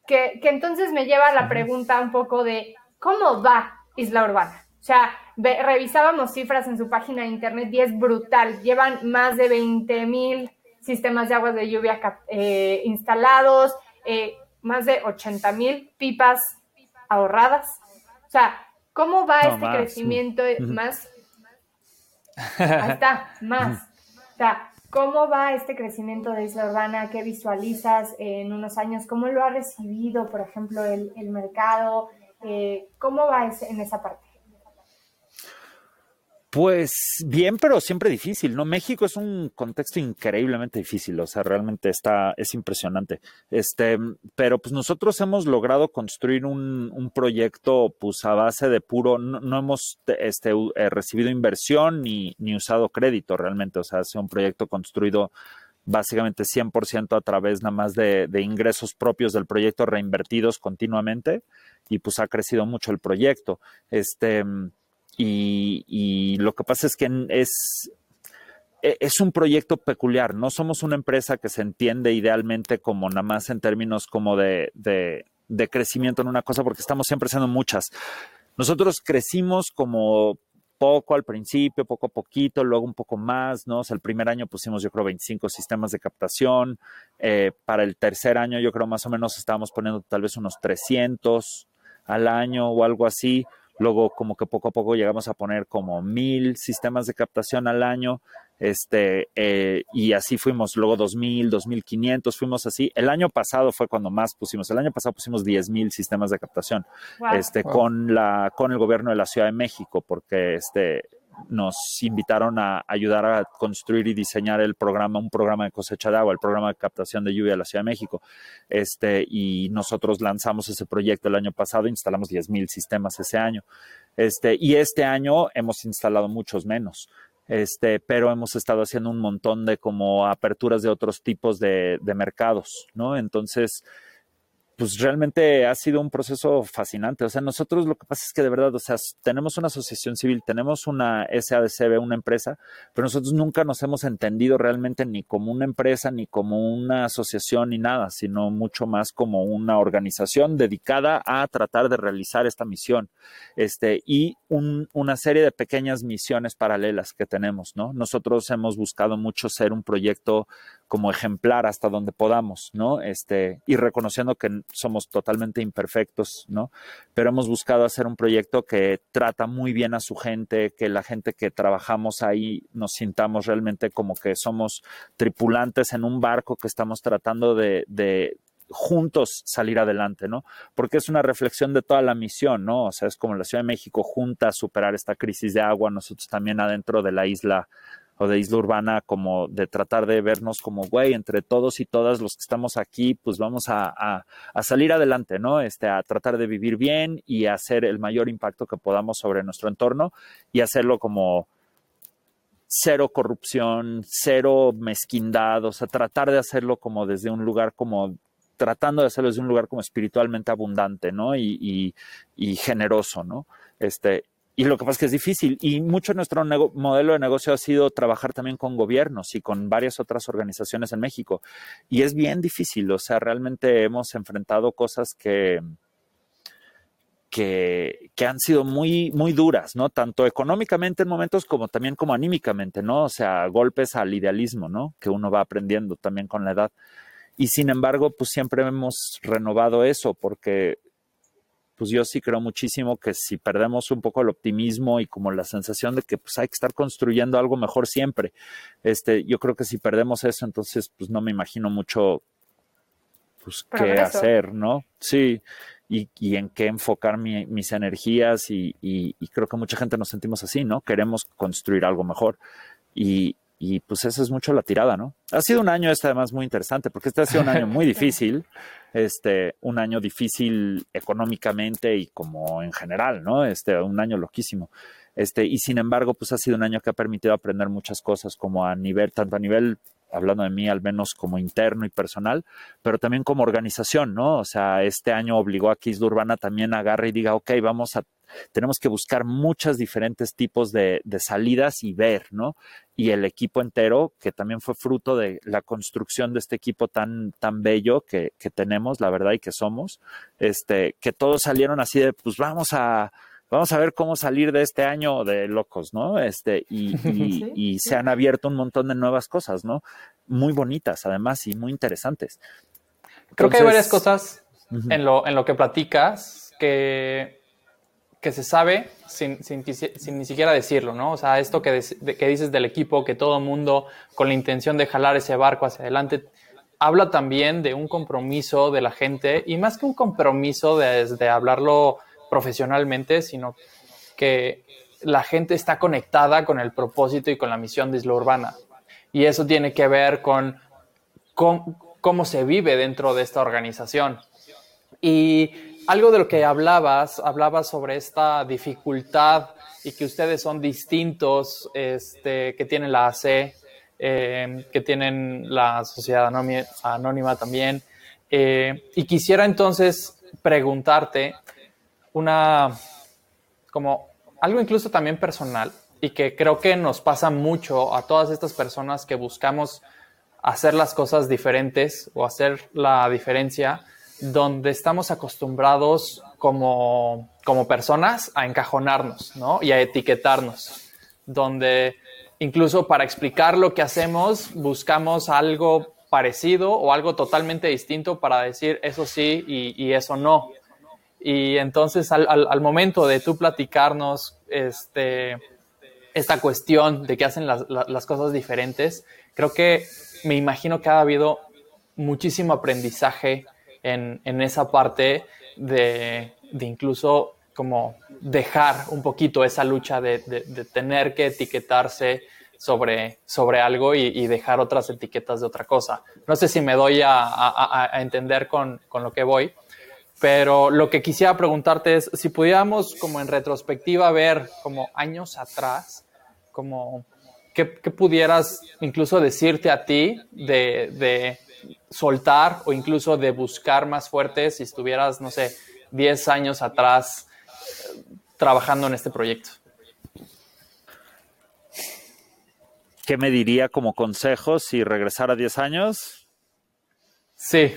que, entonces me lleva a la pregunta un poco de cómo va Isla Urbana. O sea, revisábamos cifras en su página de internet y es brutal. Llevan más de 20 mil sistemas de aguas de lluvia eh, instalados, eh, más de 80 mil pipas ahorradas. O sea, ¿cómo va este crecimiento más? Ahí está, más. O sea, ¿Cómo va este crecimiento de Isla Urbana? ¿Qué visualizas en unos años? ¿Cómo lo ha recibido, por ejemplo, el, mercado? Eh, ¿Cómo va en esa parte? Pues bien, pero siempre difícil, ¿no? México es un contexto increíblemente difícil, o sea, realmente está, es impresionante. Este, pero pues nosotros hemos logrado construir un, un proyecto, pues a base de puro, no, hemos este, eh, recibido inversión ni, ni usado crédito realmente, o sea, es un proyecto construido básicamente 100% a través nada más de, de ingresos propios del proyecto reinvertidos continuamente y pues ha crecido mucho el proyecto. Este, y, lo que pasa es que es, e, es un proyecto peculiar, no somos una empresa que se entiende idealmente como nada más en términos como de, de, crecimiento en una cosa, porque estamos siempre haciendo muchas. Nosotros crecimos como poco al principio, poco a poquito, luego un poco más, ¿no? El primer año pusimos, yo creo, 25 sistemas de captación. Eh, para el tercer año, yo creo, más o menos estábamos poniendo tal vez unos 300 al año o algo así. Luego, como que poco a poco llegamos a poner como mil sistemas de captación al año. Este, eh, y así fuimos, luego 2000, 2500, fuimos así. El año pasado fue cuando más pusimos. El año pasado pusimos 10 mil sistemas de captación, este, con la, con el gobierno de la Ciudad de México, porque este, nos invitaron a ayudar a construir y diseñar el programa, un programa de cosecha de agua, el programa de captación de lluvia de la Ciudad de México. Este, y nosotros lanzamos ese proyecto el año pasado, instalamos 10.000 sistemas ese año. Este, y este año hemos instalado muchos menos. Este, pero hemos estado haciendo un montón de como aperturas de otros tipos de, de mercados, ¿no? Entonces, pues realmente ha sido un proceso fascinante. O sea, nosotros lo que pasa es que de verdad, o sea, tenemos una asociación civil, tenemos una SADCB, una empresa, pero nosotros nunca nos hemos entendido realmente ni como una empresa, ni como una asociación, ni nada, sino mucho más como una organización dedicada a tratar de realizar esta misión. Este, y una serie de pequeñas misiones paralelas que tenemos, ¿no? Nosotros hemos buscado mucho ser un proyecto como ejemplar hasta donde podamos, ¿no? Este, y reconociendo que somos totalmente imperfectos, ¿no? Pero hemos buscado hacer un proyecto que trata muy bien a su gente, que la gente que trabajamos ahí nos sintamos realmente como que somos tripulantes en un barco que estamos tratando de, de juntos salir adelante, ¿no? Porque es una reflexión de toda la misión, ¿no? O sea, es como la Ciudad de México junta a superar esta crisis de agua, nosotros también adentro de la isla o de isla urbana, como de tratar de vernos como, güey, entre todos y todas los que estamos aquí, pues vamos a, a, salir adelante, ¿no? Este, a tratar de vivir bien y hacer el mayor impacto que podamos sobre nuestro entorno y hacerlo como cero corrupción, cero mezquindad, o sea, tratar de hacerlo como desde un lugar como tratando de hacerlo desde un lugar como espiritualmente abundante, ¿no? Y, y, generoso, ¿no? Este, y lo que pasa es que es difícil. Y mucho de nuestro modelo de negocio ha sido trabajar también con gobiernos y con varias otras organizaciones en México. Y es bien difícil. O sea, realmente hemos enfrentado cosas que, que, que, han sido muy, muy duras, ¿no? Tanto económicamente en momentos como también como anímicamente, ¿no? O sea, golpes al idealismo, ¿no? Que uno va aprendiendo también con la edad. Y sin embargo, pues siempre hemos renovado eso porque pues yo sí creo muchísimo que si perdemos un poco el optimismo y como la sensación de que pues hay que estar construyendo algo mejor siempre, este, yo creo que si perdemos eso, entonces pues no me imagino mucho pues qué hacer, ¿no? Sí, y, en qué enfocar mis energías y, creo que mucha gente nos sentimos así, ¿no? Queremos construir algo mejor y, pues esa es mucho la tirada, ¿no? Ha sido un año este además muy interesante porque este ha sido un año muy difícil, este, un año difícil económicamente y como en general, ¿no? Este, un año loquísimo. Este, y sin embargo, pues ha sido un año que ha permitido aprender muchas cosas como a nivel, tanto a nivel hablando de mí al menos como interno y personal, pero también como organización, ¿no? O sea, este año obligó a que Isla Urbana también agarre y diga, ok, vamos a, tenemos que buscar muchos diferentes tipos de, salidas y ver, ¿no? Y el equipo entero, que también fue fruto de la construcción de este equipo tan, tan bello que, que tenemos, la verdad, y que somos, este, que todos salieron así de, pues vamos a, vamos a ver cómo salir de este año de locos, ¿no? Este, y, y, se han abierto un montón de nuevas cosas, ¿no? Muy bonitas, además, y muy interesantes. Creo que hay varias cosas en, lo, en lo que platicas que, que se sabe sin, sin, sin, ni siquiera decirlo, ¿no? O sea, esto que, que dices del equipo, que todo mundo con la intención de jalar ese barco hacia adelante, habla también de un compromiso de la gente y más que un compromiso desde de hablarlo profesionalmente, sino que la gente está conectada con el propósito y con la misión de Isla Urbana. Y eso tiene que ver con, cómo se vive dentro de esta organización. Y algo de lo que hablabas, hablabas sobre esta dificultad y que ustedes son distintos, este, que tienen la AC, eh, que tienen la sociedad anónima, también. Eh, y quisiera entonces preguntarte, una, como algo incluso también personal y que creo que nos pasa mucho a todas estas personas que buscamos hacer las cosas diferentes o hacer la diferencia, donde estamos acostumbrados como, como personas a encajonarnos ¿no? y a etiquetarnos, donde incluso para explicar lo que hacemos buscamos algo parecido o algo totalmente distinto para decir eso sí y, eso no. Y entonces al, momento de tú platicarnos este, esta cuestión de que hacen las, cosas diferentes, creo que me imagino que ha habido muchísimo aprendizaje en, esa parte de, incluso como dejar un poquito esa lucha de, tener que etiquetarse sobre, sobre algo y, dejar otras etiquetas de otra cosa. No sé si me doy a, entender con, con, lo que voy, pero lo que quisiera preguntarte es si pudiéramos como en retrospectiva ver como años atrás, como qué, pudieras incluso decirte a ti de, de, soltar o incluso de buscar más fuerte si estuvieras, no sé, 10 años atrás trabajando en este proyecto. ¿Qué me diría como consejo si regresara 10 años? Sí.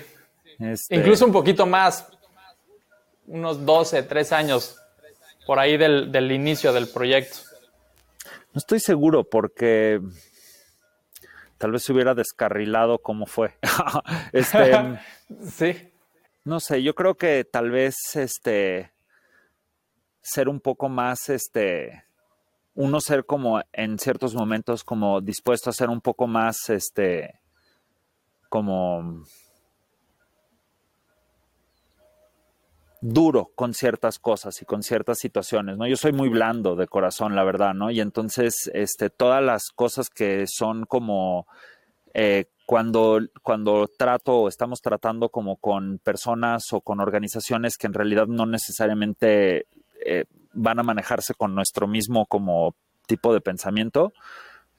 Este incluso un poquito más, unos 12, 13 años por ahí del, inicio del proyecto. No estoy seguro porque tal vez se hubiera descarrilado como fue. este, sí. No sé, yo creo que tal vez este ser un poco más este uno ser como en ciertos momentos como dispuesto a ser un poco más este como duro con ciertas cosas y con ciertas situaciones, ¿no? Yo soy muy blando de corazón, la verdad, ¿no? Y entonces, este, todas las cosas que son como eh, cuando, cuando trato o estamos tratando como con personas o con organizaciones que en realidad no necesariamente eh, van a manejarse con nuestro mismo como tipo de pensamiento,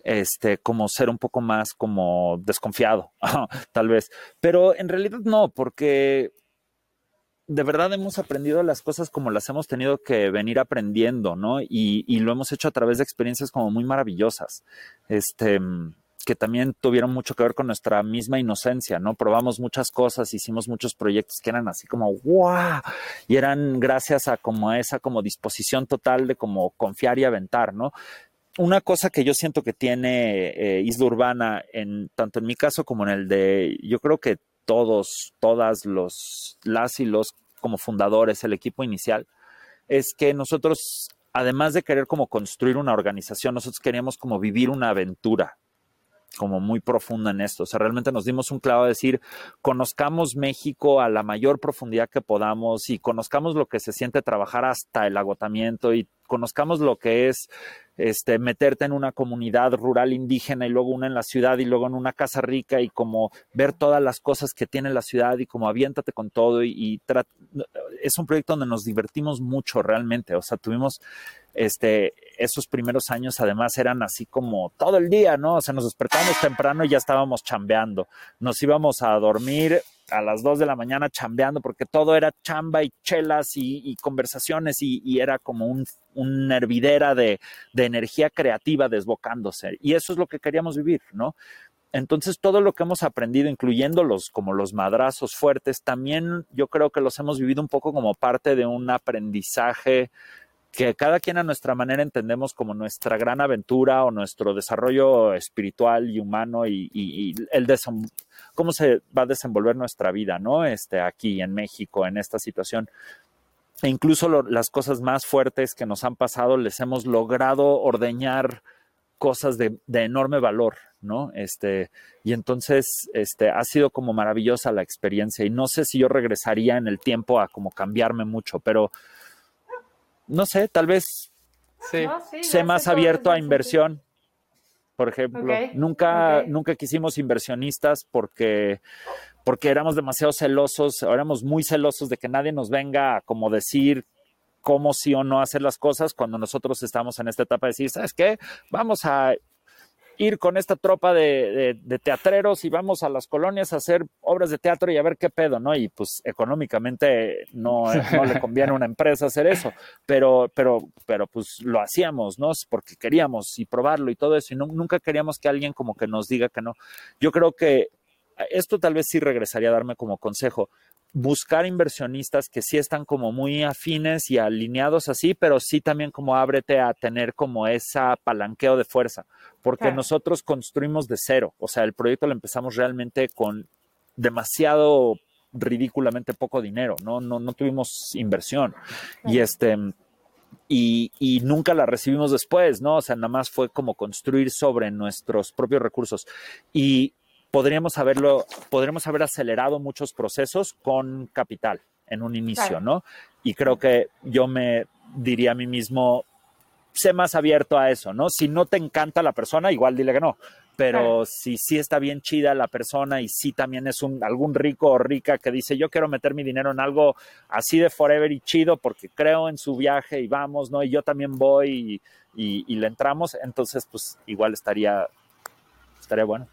este, como ser un poco más como desconfiado, tal vez. Pero en realidad no, porque de verdad hemos aprendido las cosas como las hemos tenido que venir aprendiendo, ¿no? Y, y lo hemos hecho a través de experiencias como muy maravillosas. Este, que también tuvieron mucho que ver con nuestra misma inocencia, ¿no? Probamos muchas cosas, hicimos muchos proyectos que eran así como ¡guau! Y eran gracias a como esa como disposición total de como confiar y aventar, ¿no? Una cosa que yo siento que tiene eh, Isla Urbana, en, tanto en mi caso como en el de, yo creo que todos, todas los, las y los como fundadores, el equipo inicial, es que nosotros, además de querer como construir una organización, nosotros queríamos como vivir una aventura, como muy profunda en esto. O sea, realmente nos dimos un clavo a decir, conozcamos México a la mayor profundidad que podamos y conozcamos lo que se siente trabajar hasta el agotamiento y conozcamos lo que es este, meterte en una comunidad rural indígena y luego una en la ciudad y luego en una casa rica y como ver todas las cosas que tiene la ciudad y como aviéntate con todo y, es un proyecto donde nos divertimos mucho realmente, o sea, tuvimos este, esos primeros años además eran así como todo el día, ¿no? O sea, nos despertábamos temprano y ya estábamos chambeando, nos íbamos a dormir a las 2 de la mañana chambeando porque todo era chamba y chelas y, conversaciones y, era como un, un hervidera de, de, energía creativa desbocándose. Y eso es lo que queríamos vivir, ¿no? Entonces, todo lo que hemos aprendido, incluyendo los como los madrazos fuertes, también yo creo que los hemos vivido un poco como parte de un aprendizaje que cada quien a nuestra manera entendemos como nuestra gran aventura o nuestro desarrollo espiritual y humano y, el cómo se va a desenvolver nuestra vida, ¿no? Este, aquí en México, en esta situación. E incluso las cosas más fuertes que nos han pasado, les hemos logrado ordeñar cosas de, enorme valor, ¿no? Este, y entonces, este, ha sido como maravillosa la experiencia y no sé si yo regresaría en el tiempo a como cambiarme mucho, pero no sé, tal vez sí. sé más abierto a inversión. Por ejemplo, nunca, nunca quisimos inversionistas porque, porque éramos demasiado celosos, éramos muy celosos de que nadie nos venga a como decir cómo sí o no hacer las cosas cuando nosotros estamos en esta etapa de decir, ¿sabes qué? Vamos a ir con esta tropa de, teatreros y vamos a las colonias a hacer obras de teatro y a ver qué pedo, ¿no? Y pues económicamente no, no le conviene a una empresa hacer eso, pero, pero, pero pues lo hacíamos, ¿no? Porque queríamos y probarlo y todo eso, y nunca queríamos que alguien como que nos diga que no. Yo creo que esto tal vez sí regresaría a darme como consejo buscar inversionistas que sí están como muy afines y alineados así, pero sí también como ábrete a tener como esa palanqueo de fuerza, porque nosotros construimos de cero, o sea, el proyecto lo empezamos realmente con demasiado ridículamente poco dinero, no, no, no tuvimos inversión y este y, y, nunca la recibimos después, ¿no? O sea, nada más fue como construir sobre nuestros propios recursos. Y podríamos haberlo, podríamos haber acelerado muchos procesos con capital en un inicio, ¿no? Y creo que yo me diría a mí mismo, sé más abierto a eso, ¿no? Si no te encanta la persona, igual dile que no. Pero si sí está bien chida la persona y sí también es un, algún rico o rica que dice, yo quiero meter mi dinero en algo así de forever y chido porque creo en su viaje y vamos, ¿no? Y yo también voy y, y le entramos, entonces pues igual estaría, estaría bueno.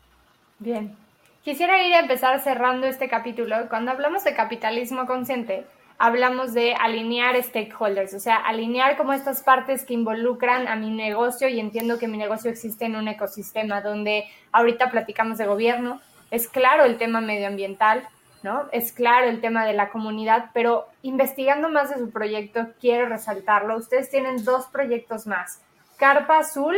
Bien. Quisiera ir a empezar cerrando este capítulo. Cuando hablamos de capitalismo consciente, hablamos de alinear stakeholders, o sea, alinear como estas partes que involucran a mi negocio y entiendo que mi negocio existe en un ecosistema donde ahorita platicamos de gobierno, es claro el tema medioambiental, ¿no? Es claro el tema de la comunidad, pero investigando más de su proyecto, quiero resaltarlo. Ustedes tienen dos proyectos más, Carpa Azul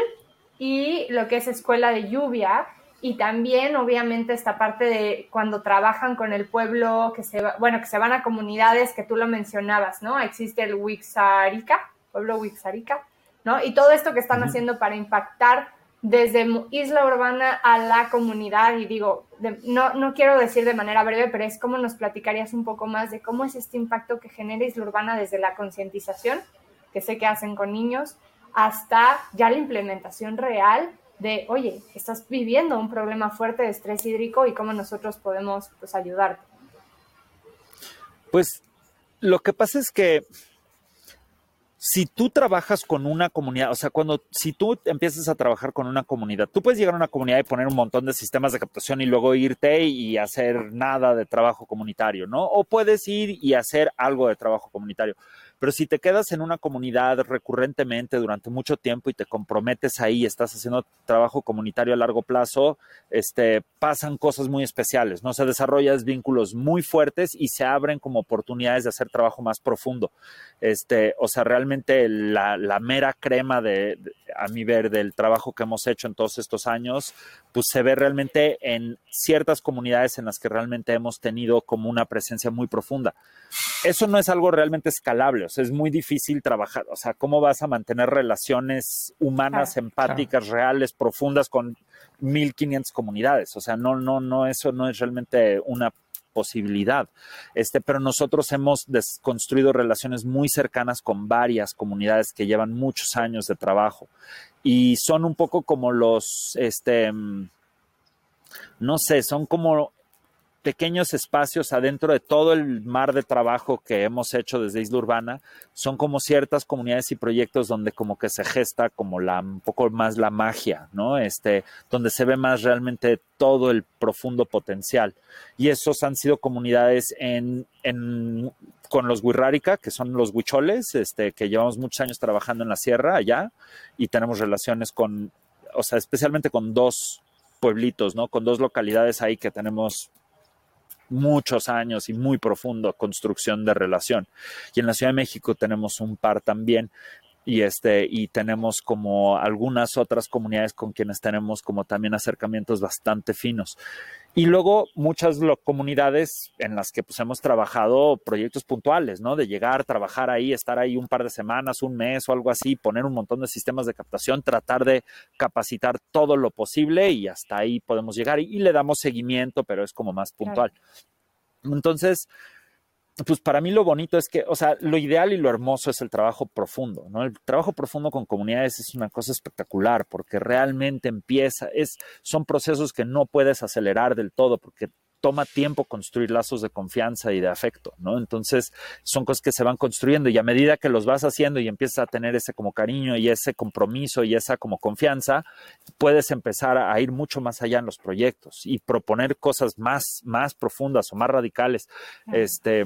y lo que es Escuela de Lluvia, y también obviamente esta parte de cuando trabajan con el pueblo que se bueno que se van a comunidades que tú lo mencionabas no existe el Wixarica pueblo Wixarica no y todo esto que están haciendo para impactar desde isla urbana a la comunidad y digo no no quiero decir de manera breve pero es como nos platicarías un poco más de cómo es este impacto que genera isla urbana desde la concientización que sé que hacen con niños hasta ya la implementación real de, oye, estás viviendo un problema fuerte de estrés hídrico y cómo nosotros podemos pues, ayudarte. Pues lo que pasa es que si tú trabajas con una comunidad, o sea, cuando si tú empiezas a trabajar con una comunidad, tú puedes llegar a una comunidad y poner un montón de sistemas de captación y luego irte y hacer nada de trabajo comunitario, ¿no? O puedes ir y hacer algo de trabajo comunitario. Pero si te quedas en una comunidad recurrentemente durante mucho tiempo y te comprometes ahí, estás haciendo trabajo comunitario a largo plazo, este, pasan cosas muy especiales, ¿no? Se desarrollan vínculos muy fuertes y se abren como oportunidades de hacer trabajo más profundo. Este, o sea, realmente la, mera crema de, a mi ver, del trabajo que hemos hecho en todos estos años, pues se ve realmente en ciertas comunidades en las que realmente hemos tenido como una presencia muy profunda. Eso no es algo realmente escalable, sea, es muy difícil trabajar, o sea, ¿cómo vas a mantener relaciones humanas, empáticas, reales, profundas con 1500 comunidades? O sea, no, no, no, eso no es realmente una posibilidad. Este, pero nosotros hemos construido relaciones muy cercanas con varias comunidades que llevan muchos años de trabajo y son un poco como los, este, mm, no sé, son como pequeños espacios adentro de todo el mar de trabajo que hemos hecho desde Isla Urbana, son como ciertas comunidades y proyectos donde como que se gesta como la, un poco más la magia, ¿no? Este, donde se ve más realmente todo el profundo potencial. Y esos han sido comunidades con los Wirrárica, que son los huicholes, este, que llevamos muchos años trabajando en la sierra allá y tenemos relaciones con, o sea, especialmente con dos pueblitos, ¿no? Con dos localidades ahí que tenemos muchos años y muy profundo construcción de relación. Y en la Ciudad de México tenemos un par también y este y tenemos como algunas otras comunidades con quienes tenemos como también acercamientos bastante finos. Y luego muchas comunidades en las que pues hemos trabajado proyectos puntuales no de llegar trabajar ahí estar ahí un par de semanas un mes o algo así poner un montón de sistemas de captación tratar de capacitar todo lo posible y hasta ahí podemos llegar. Y, le damos seguimiento pero es como más puntual. Entonces pues para mí lo bonito es que, o sea, lo ideal y lo hermoso es el trabajo profundo, ¿no? El trabajo profundo con comunidades es una cosa espectacular porque realmente empieza, es, son procesos que no puedes acelerar del todo porque toma tiempo construir lazos de confianza y de afecto, ¿no? Entonces, son cosas que se van construyendo y a medida que los vas haciendo y empiezas a tener ese como cariño y ese compromiso y esa como confianza, puedes empezar a ir mucho más allá en los proyectos y proponer cosas más, más profundas o más radicales, este,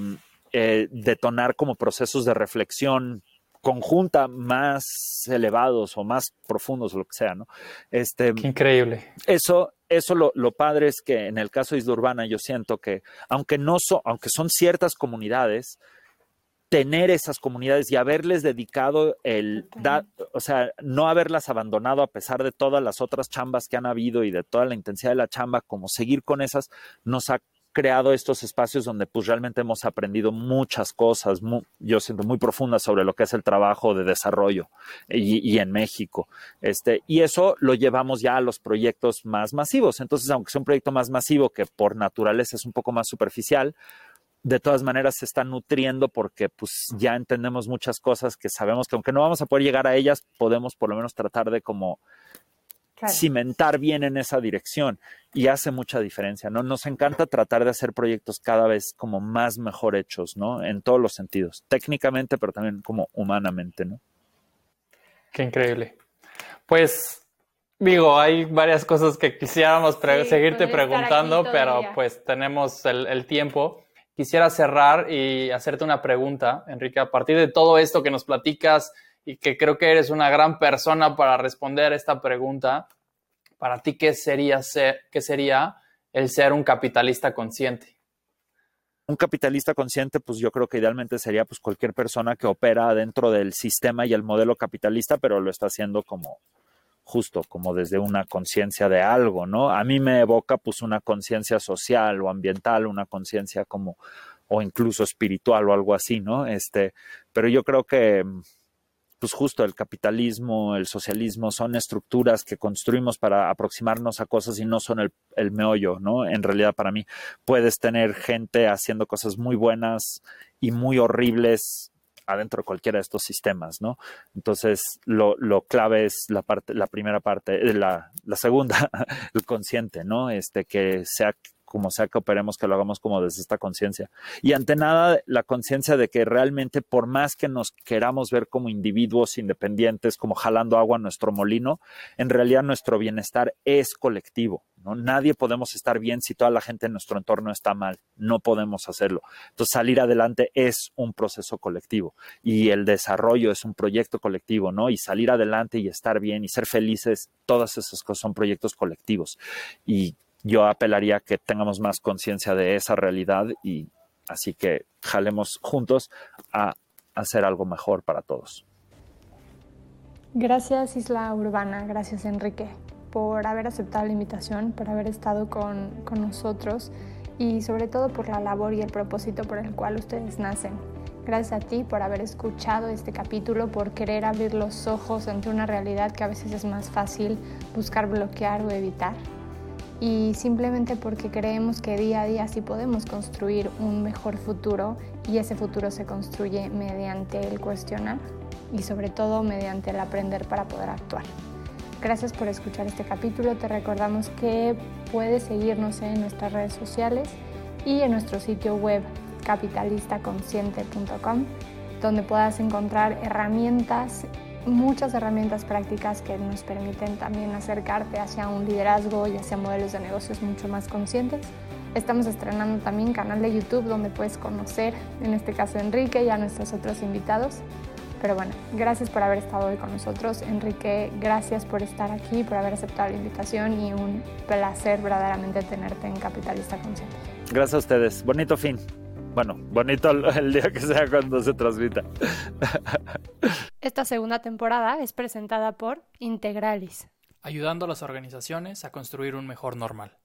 eh, detonar como procesos de reflexión conjunta más elevados o más profundos o lo que sea, ¿no? Este, Qué increíble. Eso, eso lo, lo, padre es que en el caso de Isla Urbana yo siento que aunque no son, aunque son ciertas comunidades, tener esas comunidades y haberles dedicado el, o sea, no haberlas abandonado a pesar de todas las otras chambas que han habido y de toda la intensidad de la chamba, como seguir con esas, nos ha creado estos espacios donde pues realmente hemos aprendido muchas cosas, yo siento muy profundas sobre lo que es el trabajo de desarrollo y, en México. Este, y eso lo llevamos ya a los proyectos más masivos. Entonces, aunque sea un proyecto más masivo que por naturaleza es un poco más superficial, de todas maneras se está nutriendo porque pues ya entendemos muchas cosas que sabemos que aunque no vamos a poder llegar a ellas, podemos por lo menos tratar de como cimentar bien en esa dirección y hace mucha diferencia, ¿no? Nos encanta tratar de hacer proyectos cada vez como más mejor hechos, ¿no? En todos los sentidos, técnicamente, pero también como humanamente, ¿no? Qué increíble. Pues, digo, hay varias cosas que quisiéramos seguirte preguntando, pero pues tenemos el, el tiempo. Quisiera cerrar y hacerte una pregunta, Enrique, a partir de todo esto que nos platicas, y que creo que eres una gran persona para responder esta pregunta. Para ti, ¿qué sería, ser, qué sería el ser un capitalista consciente? Un capitalista consciente, pues yo creo que idealmente sería pues cualquier persona que opera dentro del sistema y el modelo capitalista, pero lo está haciendo como justo, como desde una conciencia de algo, ¿no? A mí me evoca pues una conciencia social o ambiental, una conciencia como o incluso espiritual o algo así, ¿no? Este, pero yo creo que pues justo el capitalismo, el socialismo son estructuras que construimos para aproximarnos a cosas y no son el, el, meollo, ¿no? En realidad para mí puedes tener gente haciendo cosas muy buenas y muy horribles adentro de cualquiera de estos sistemas, ¿no? Entonces, lo, lo clave es la parte, la primera parte, eh, la, la segunda, el consciente, ¿no? Este, que sea como sea que operemos, que lo hagamos como desde esta conciencia. Y ante nada, la conciencia de que realmente por más que nos queramos ver como individuos independientes, como jalando agua a nuestro molino, en realidad nuestro bienestar es colectivo. ¿no? Nadie podemos estar bien si toda la gente en nuestro entorno está mal. No podemos hacerlo. Entonces, salir adelante es un proceso colectivo y el desarrollo es un proyecto colectivo, ¿no? Y salir adelante y estar bien y ser felices, todas esas cosas son proyectos colectivos. Y yo apelaría a que tengamos más conciencia de esa realidad y así que jalemos juntos a hacer algo mejor para todos. Gracias Isla Urbana, gracias Enrique por haber aceptado la invitación, por haber estado con, con nosotros y sobre todo por la labor y el propósito por el cual ustedes nacen. Gracias a ti por haber escuchado este capítulo, por querer abrir los ojos ante una realidad que a veces es más fácil buscar bloquear o evitar. Y simplemente porque creemos que día a día sí podemos construir un mejor futuro y ese futuro se construye mediante el cuestionar y sobre todo mediante el aprender para poder actuar. Gracias por escuchar este capítulo. Te recordamos que puedes seguirnos en nuestras redes sociales y en nuestro sitio web capitalistaconsciente.com, donde puedas encontrar herramientas, muchas herramientas prácticas que nos permiten también acercarte hacia un liderazgo y hacia modelos de negocios mucho más conscientes. Estamos estrenando también canal de YouTube donde puedes conocer, en este caso Enrique y a nuestros otros invitados. Pero bueno, gracias por haber estado hoy con nosotros. Enrique, gracias por estar aquí, por haber aceptado la invitación y un placer verdaderamente tenerte en Capitalista Consciente. Gracias a ustedes. Bonito fin. Bueno, bonito el día que sea cuando se transmita. Esta segunda temporada es presentada por Integralis. Ayudando a las organizaciones a construir un mejor normal.